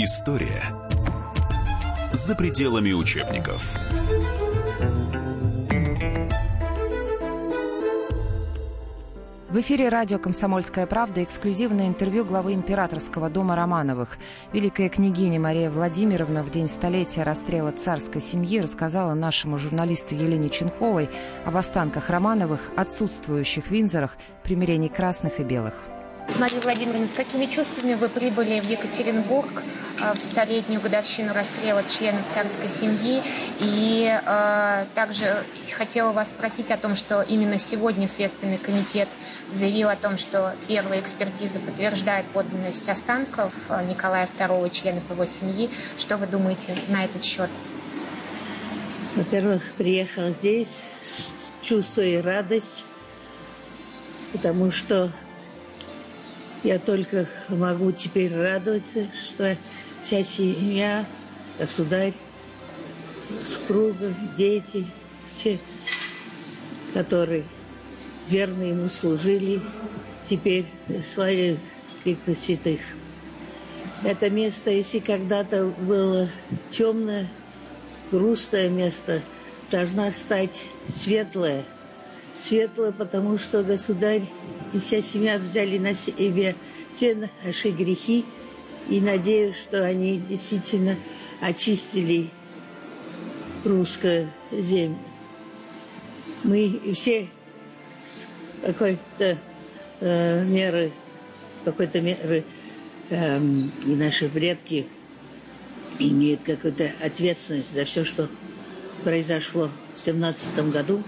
История за пределами учебников. В эфире радио «Комсомольская правда» эксклюзивное интервью главы императорского дома Романовых. Великая княгиня Мария Владимировна в день столетия расстрела царской семьи рассказала нашему журналисту Елене Ченковой об останках Романовых, отсутствующих в Винзорах, примирении красных и белых. Мария Владимировна, с какими чувствами вы прибыли в Екатеринбург э, в столетнюю годовщину расстрела членов царской семьи? И э, также хотела вас спросить о том, что именно сегодня Следственный комитет заявил о том, что первая экспертиза подтверждает подлинность останков э, Николая II членов его семьи. Что вы думаете на этот счет? Во-первых, приехал здесь, чувствуя радость, потому что я только могу теперь радоваться, что вся семья, государь, супруга, дети, все, которые верно ему служили, теперь славе лика святых. Это место, если когда-то было темное, грустное место, должна стать светлое. Светлое, потому что государь и вся семья взяли на себе все наши грехи, и надеюсь, что они действительно очистили русскую землю. Мы все с какой-то э, меры, какой-то меры э, и наши предки имеют какую-то ответственность за все, что произошло в семнадцатом году,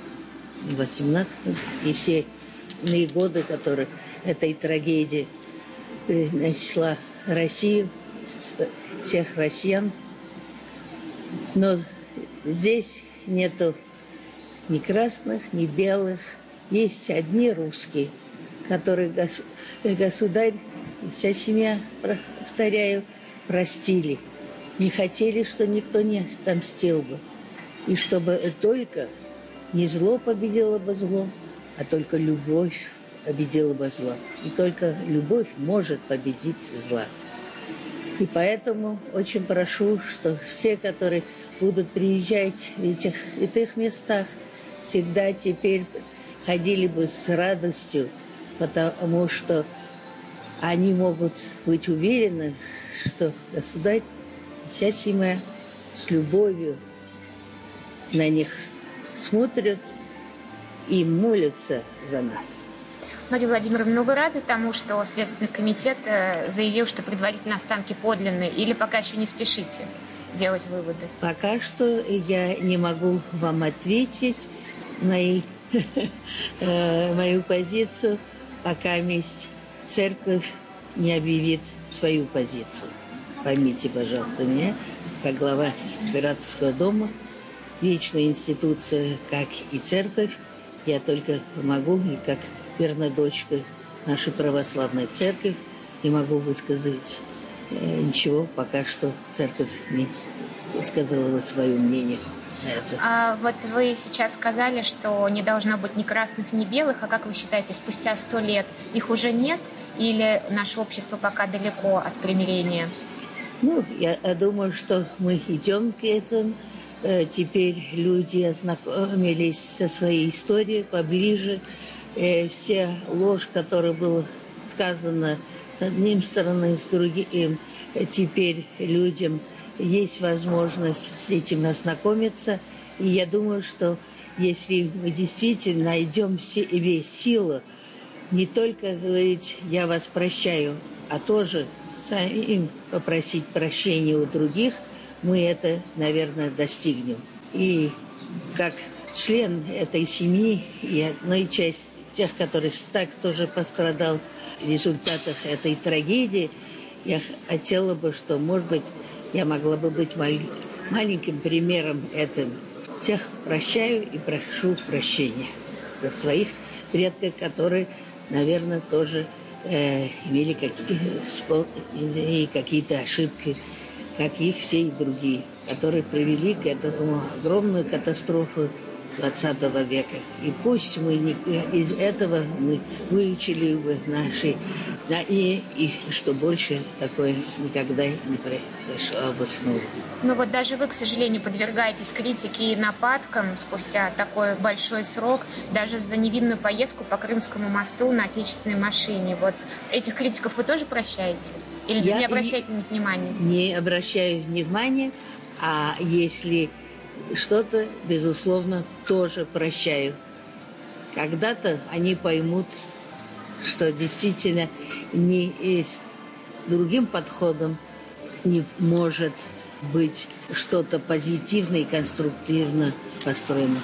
в восемнадцатом, и все иные годы, которые этой трагедии принесла Россию, всех россиян. Но здесь нету ни красных, ни белых. Есть одни русские, которые государь и вся семья, повторяю, простили. Не хотели, что никто не отомстил бы. И чтобы только не зло победило бы зло, а только любовь победила бы зло. И только любовь может победить зла. И поэтому очень прошу, что все, которые будут приезжать в этих этих местах, всегда теперь ходили бы с радостью, потому что они могут быть уверены, что государь, вся семья с любовью на них смотрят и молятся за нас. Мария Владимировна, ну вы рады тому, что Следственный комитет э, заявил, что предварительно останки подлинные, или пока еще не спешите делать выводы? Пока что я не могу вам ответить мои, э, мою позицию, пока месть церковь не объявит свою позицию. Поймите, пожалуйста, меня, как глава Императорского дома, вечная институция, как и церковь, я только могу, и как верная дочка нашей православной церкви, не могу высказать э, ничего, пока что церковь не сказала вот свое мнение на это. А вот вы сейчас сказали, что не должно быть ни красных, ни белых, а как вы считаете, спустя сто лет их уже нет или наше общество пока далеко от примирения? Ну, я, я думаю, что мы идем к этому. Э, теперь люди ознакомились со своей историей поближе. Э, вся ложь, которая была сказана с одним стороны, с другим, э, теперь людям есть возможность с этим ознакомиться. И я думаю, что если мы действительно найдем в себе силу не только говорить «я вас прощаю», а тоже самим попросить прощения у других – мы это, наверное, достигнем. И как член этой семьи и одной части тех, которые так тоже пострадал в результатах этой трагедии, я хотела бы, что, может быть, я могла бы быть маленьким примером этим. Всех прощаю и прошу прощения за своих предков, которые, наверное, тоже э, имели какие, какие-то ошибки как и все и другие, которые привели к этому огромную катастрофу 20 века. И пусть мы не, из этого мы выучили бы наши Да, и, и что больше такое никогда не произошло бы снова. Ну вот даже вы, к сожалению, подвергаетесь критике и нападкам спустя такой большой срок, даже за невинную поездку по Крымскому мосту на отечественной машине. Вот этих критиков вы тоже прощаете? Или Я не обращаете на внимания? Не обращаю внимания, а если что-то, безусловно, тоже прощаю. Когда-то они поймут, что действительно не с другим подходом не может быть что-то позитивное и конструктивно построено.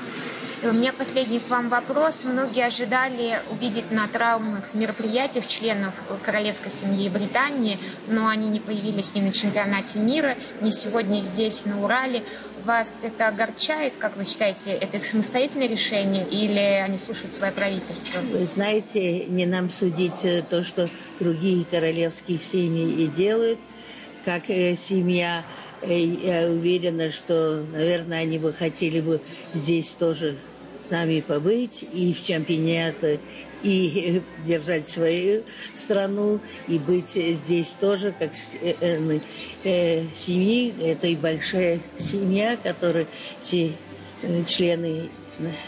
У меня последний к вам вопрос. Многие ожидали увидеть на травмных мероприятиях членов королевской семьи Британии, но они не появились ни на чемпионате мира, ни сегодня здесь, на Урале. Вас это огорчает, как вы считаете, это их самостоятельное решение или они слушают свое правительство? Вы знаете, не нам судить э, то, что другие королевские семьи и делают, как э, семья Э, я уверена, что, наверное, они бы хотели бы здесь тоже с нами побыть и в чемпионате, и держать свою страну, и быть здесь тоже как э, э, семьи. Это и большая семья, которая все члены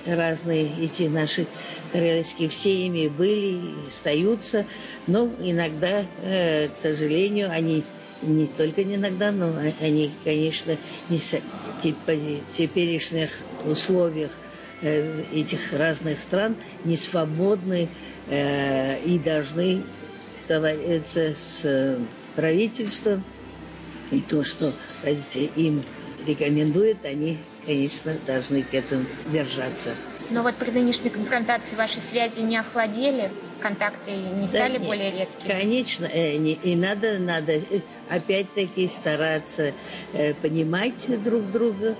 разные эти наши королевские семьи были и остаются. Но иногда, к сожалению, они не только не иногда, но они, конечно, не в теперешних условиях э, этих разных стран не свободны э, и должны говориться с правительством. И то, что правительство им рекомендует, они, конечно, должны к этому держаться. Но вот при нынешней конфронтации ваши связи не охладели? контакты не стали да, более редкими? Конечно, э, не, и надо, надо э, опять-таки стараться э, понимать друг друга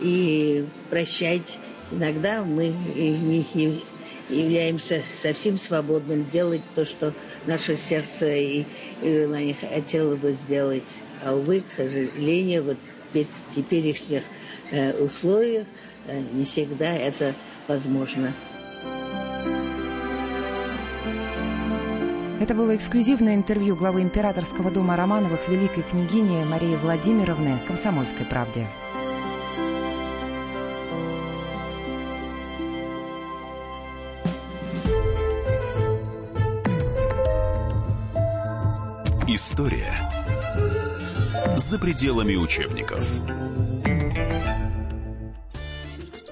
и прощать. Иногда мы не являемся совсем свободным делать то, что наше сердце и, желание хотело бы сделать. А увы, к сожалению, вот в теперешних условиях не всегда это возможно. Это было эксклюзивное интервью главы Императорского дома Романовых великой княгини Марии Владимировны «Комсомольской правде». История за пределами учебников.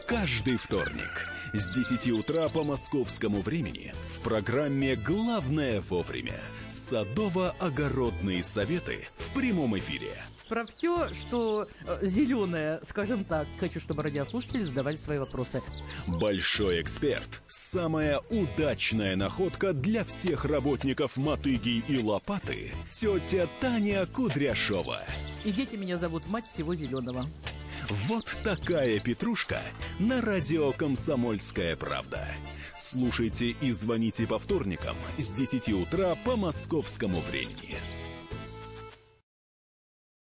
Каждый вторник – с 10 утра по московскому времени в программе «Главное вовремя» садово-огородные советы в прямом эфире. Про все, что э, зеленое, скажем так, хочу, чтобы радиослушатели задавали свои вопросы. Большой эксперт. Самая удачная находка для всех работников мотыги и лопаты. Тетя Таня Кудряшова. И дети меня зовут мать всего зеленого. Вот такая петрушка на радио «Комсомольская правда». Слушайте и звоните по вторникам с 10 утра по московскому времени.